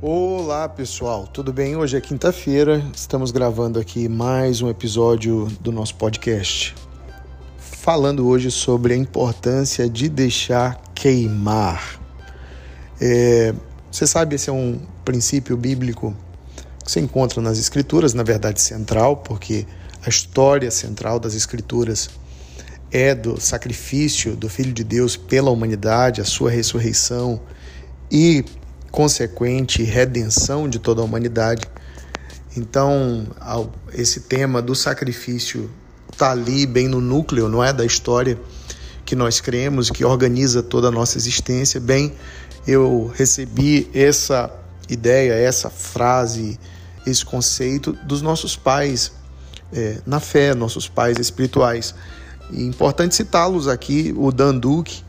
Olá pessoal, tudo bem? Hoje é quinta-feira, estamos gravando aqui mais um episódio do nosso podcast. Falando hoje sobre a importância de deixar queimar. É, você sabe, esse é um princípio bíblico que você encontra nas Escrituras, na verdade central, porque a história central das Escrituras é do sacrifício do Filho de Deus pela humanidade, a sua ressurreição e consequente redenção de toda a humanidade. Então, esse tema do sacrifício está ali bem no núcleo, não é, da história que nós cremos, que organiza toda a nossa existência. Bem, eu recebi essa ideia, essa frase, esse conceito dos nossos pais é, na fé, nossos pais espirituais. E importante citá-los aqui, o Dan Duke,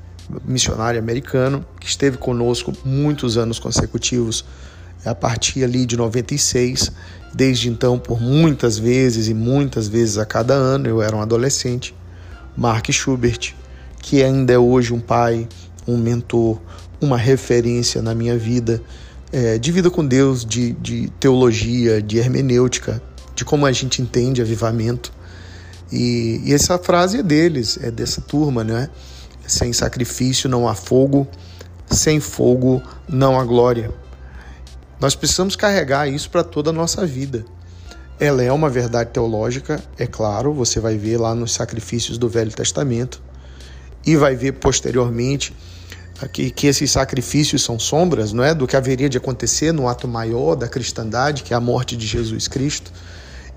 missionário americano, que esteve conosco muitos anos consecutivos, a partir ali de 96. Desde então, por muitas vezes e muitas vezes a cada ano, eu era um adolescente. Mark Schubert, que ainda é hoje um pai, um mentor, uma referência na minha vida, é, de vida com Deus, de, de teologia, de hermenêutica, de como a gente entende avivamento. E, e essa frase é deles, é dessa turma, né? Sem sacrifício não há fogo, sem fogo não há glória. Nós precisamos carregar isso para toda a nossa vida. Ela é uma verdade teológica, é claro, você vai ver lá nos sacrifícios do Velho Testamento e vai ver posteriormente que, que esses sacrifícios são sombras, não é, do que haveria de acontecer no ato maior da cristandade, que é a morte de Jesus Cristo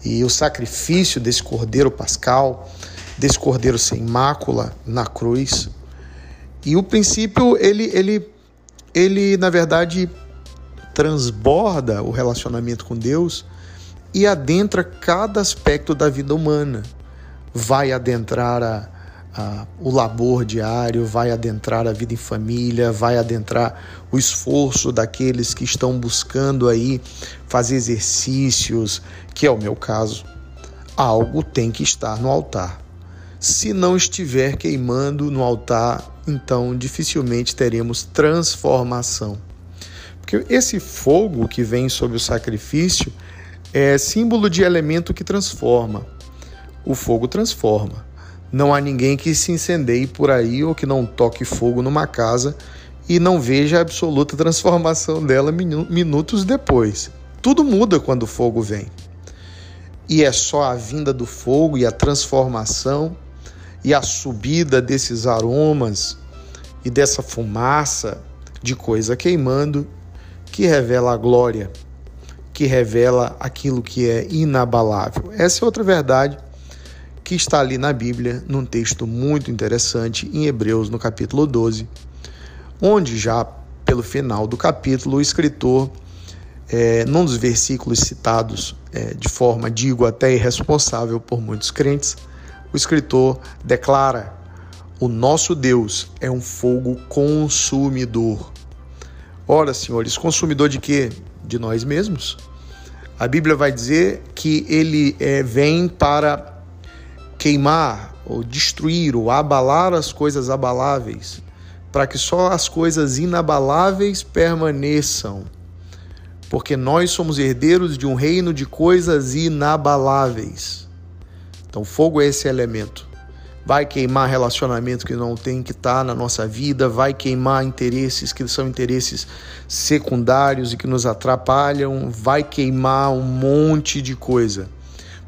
e o sacrifício desse cordeiro pascal, desse cordeiro sem mácula na cruz. E o princípio, ele, ele, ele na verdade, transborda o relacionamento com Deus e adentra cada aspecto da vida humana. Vai adentrar a, a, o labor diário, vai adentrar a vida em família, vai adentrar o esforço daqueles que estão buscando aí fazer exercícios, que é o meu caso. Algo tem que estar no altar. Se não estiver queimando no altar, então dificilmente teremos transformação. Porque esse fogo que vem sobre o sacrifício é símbolo de elemento que transforma. O fogo transforma. Não há ninguém que se incendeie por aí ou que não toque fogo numa casa e não veja a absoluta transformação dela minutos depois. Tudo muda quando o fogo vem. E é só a vinda do fogo e a transformação e a subida desses aromas e dessa fumaça de coisa queimando que revela a glória, que revela aquilo que é inabalável. Essa é outra verdade que está ali na Bíblia, num texto muito interessante, em Hebreus, no capítulo 12, onde já pelo final do capítulo o escritor, é, num dos versículos citados é, de forma, digo, até irresponsável por muitos crentes, o escritor declara: O nosso Deus é um fogo consumidor. Ora, senhores, consumidor de quê? De nós mesmos. A Bíblia vai dizer que ele é, vem para queimar, ou destruir, ou abalar as coisas abaláveis, para que só as coisas inabaláveis permaneçam. Porque nós somos herdeiros de um reino de coisas inabaláveis. Então, fogo é esse elemento. Vai queimar relacionamento que não tem que estar tá na nossa vida, vai queimar interesses que são interesses secundários e que nos atrapalham, vai queimar um monte de coisa.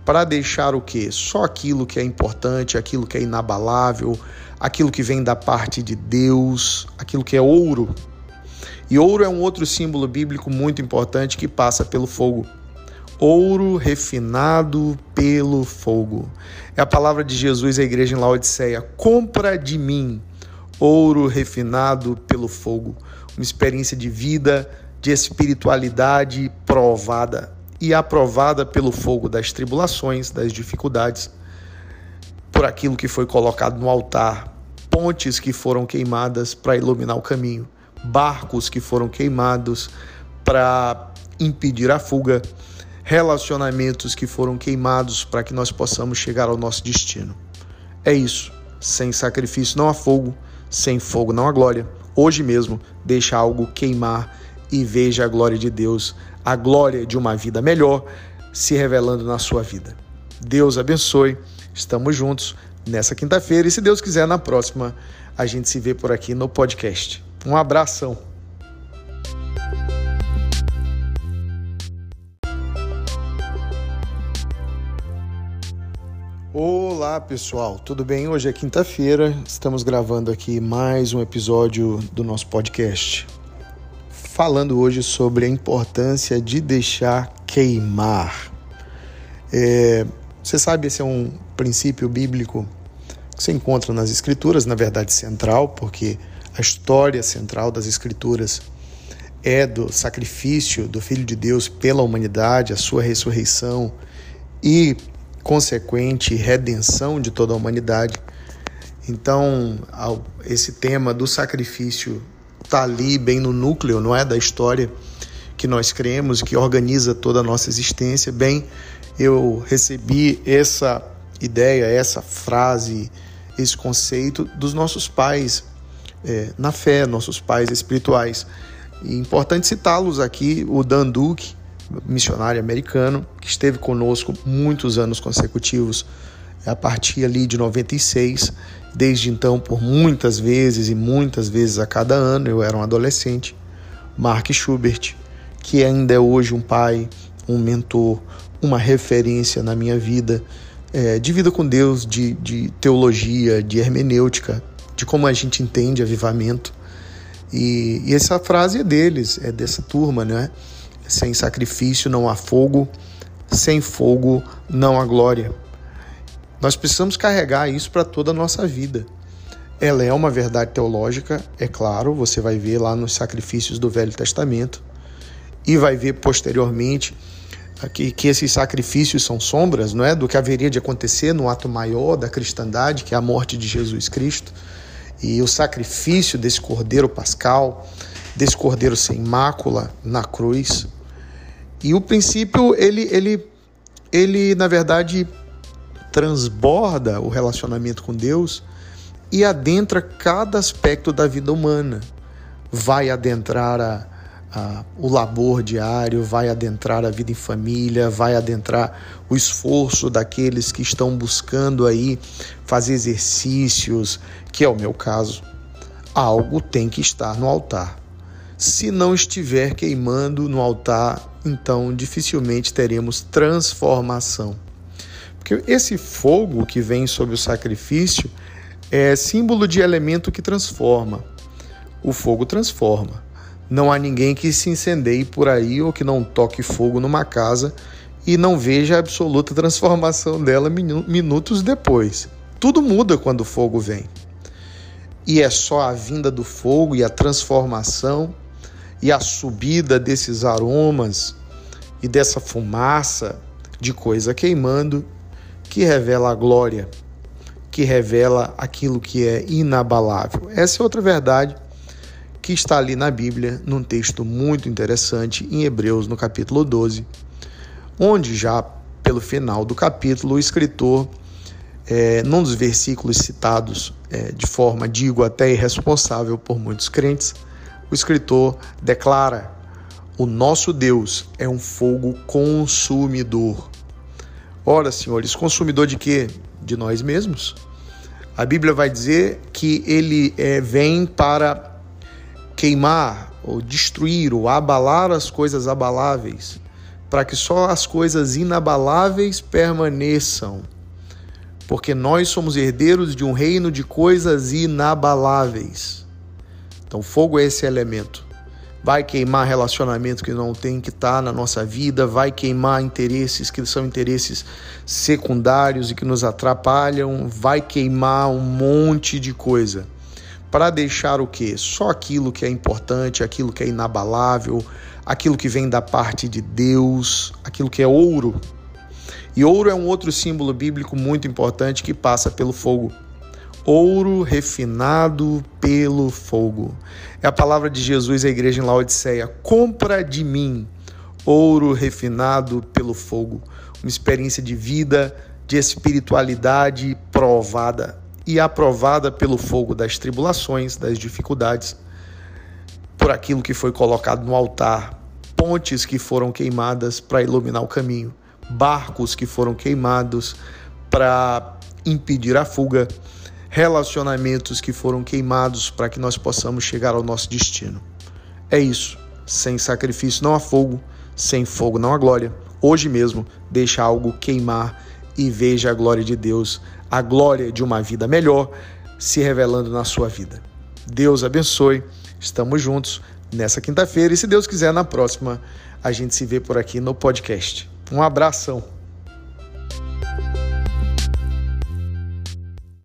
Para deixar o quê? Só aquilo que é importante, aquilo que é inabalável, aquilo que vem da parte de Deus, aquilo que é ouro. E ouro é um outro símbolo bíblico muito importante que passa pelo fogo ouro refinado pelo fogo. É a palavra de Jesus à igreja em Laodiceia: compra de mim ouro refinado pelo fogo. Uma experiência de vida, de espiritualidade provada. E aprovada pelo fogo das tribulações, das dificuldades, por aquilo que foi colocado no altar, pontes que foram queimadas para iluminar o caminho, barcos que foram queimados para impedir a fuga relacionamentos que foram queimados para que nós possamos chegar ao nosso destino. É isso. Sem sacrifício não há fogo, sem fogo não há glória. Hoje mesmo, deixa algo queimar e veja a glória de Deus, a glória de uma vida melhor se revelando na sua vida. Deus abençoe. Estamos juntos nessa quinta-feira e, se Deus quiser, na próxima a gente se vê por aqui no podcast. Um abração. Olá pessoal, tudo bem? Hoje é quinta-feira, estamos gravando aqui mais um episódio do nosso podcast. Falando hoje sobre a importância de deixar queimar. É, você sabe, esse é um princípio bíblico que se encontra nas Escrituras, na verdade central, porque a história central das Escrituras é do sacrifício do Filho de Deus pela humanidade, a sua ressurreição e consequente redenção de toda a humanidade. Então, esse tema do sacrifício está ali bem no núcleo, não é, da história que nós cremos, que organiza toda a nossa existência. Bem, eu recebi essa ideia, essa frase, esse conceito dos nossos pais é, na fé, nossos pais espirituais. E é importante citá-los aqui, o Dan Duke, missionário americano, que esteve conosco muitos anos consecutivos, a partir ali de 96. Desde então, por muitas vezes e muitas vezes a cada ano, eu era um adolescente. Mark Schubert, que ainda é hoje um pai, um mentor, uma referência na minha vida, é, de vida com Deus, de, de teologia, de hermenêutica, de como a gente entende avivamento. E, e essa frase é deles, é dessa turma, né? Sem sacrifício não há fogo, sem fogo não há glória. Nós precisamos carregar isso para toda a nossa vida. Ela é uma verdade teológica, é claro, você vai ver lá nos sacrifícios do Velho Testamento e vai ver posteriormente que, que esses sacrifícios são sombras não é, do que haveria de acontecer no ato maior da cristandade, que é a morte de Jesus Cristo, e o sacrifício desse cordeiro pascal, desse cordeiro sem mácula na cruz. E o princípio, ele, ele, ele na verdade, transborda o relacionamento com Deus e adentra cada aspecto da vida humana. Vai adentrar a, a, o labor diário, vai adentrar a vida em família, vai adentrar o esforço daqueles que estão buscando aí fazer exercícios, que é o meu caso. Algo tem que estar no altar. Se não estiver queimando no altar, então dificilmente teremos transformação. Porque esse fogo que vem sobre o sacrifício é símbolo de elemento que transforma. O fogo transforma. Não há ninguém que se incendeie por aí ou que não toque fogo numa casa e não veja a absoluta transformação dela minutos depois. Tudo muda quando o fogo vem. E é só a vinda do fogo e a transformação e a subida desses aromas e dessa fumaça de coisa queimando que revela a glória, que revela aquilo que é inabalável. Essa é outra verdade que está ali na Bíblia, num texto muito interessante, em Hebreus, no capítulo 12, onde já pelo final do capítulo, o escritor, é, num dos versículos citados é, de forma, digo, até irresponsável por muitos crentes, o escritor declara: O nosso Deus é um fogo consumidor. Ora, senhores, consumidor de quê? De nós mesmos. A Bíblia vai dizer que ele é, vem para queimar ou destruir ou abalar as coisas abaláveis, para que só as coisas inabaláveis permaneçam. Porque nós somos herdeiros de um reino de coisas inabaláveis. Então, fogo é esse elemento. Vai queimar relacionamento que não tem que estar tá na nossa vida, vai queimar interesses que são interesses secundários e que nos atrapalham, vai queimar um monte de coisa para deixar o que? Só aquilo que é importante, aquilo que é inabalável, aquilo que vem da parte de Deus, aquilo que é ouro. E ouro é um outro símbolo bíblico muito importante que passa pelo fogo. Ouro refinado pelo fogo. É a palavra de Jesus à igreja em Laodiceia: compra de mim ouro refinado pelo fogo. Uma experiência de vida, de espiritualidade provada e aprovada pelo fogo das tribulações, das dificuldades. por aquilo que foi colocado no altar, pontes que foram queimadas para iluminar o caminho, barcos que foram queimados para impedir a fuga, relacionamentos que foram queimados para que nós possamos chegar ao nosso destino. É isso. Sem sacrifício não há fogo, sem fogo não há glória. Hoje mesmo, deixa algo queimar e veja a glória de Deus, a glória de uma vida melhor se revelando na sua vida. Deus abençoe. Estamos juntos nessa quinta-feira e, se Deus quiser, na próxima a gente se vê por aqui no podcast. Um abração.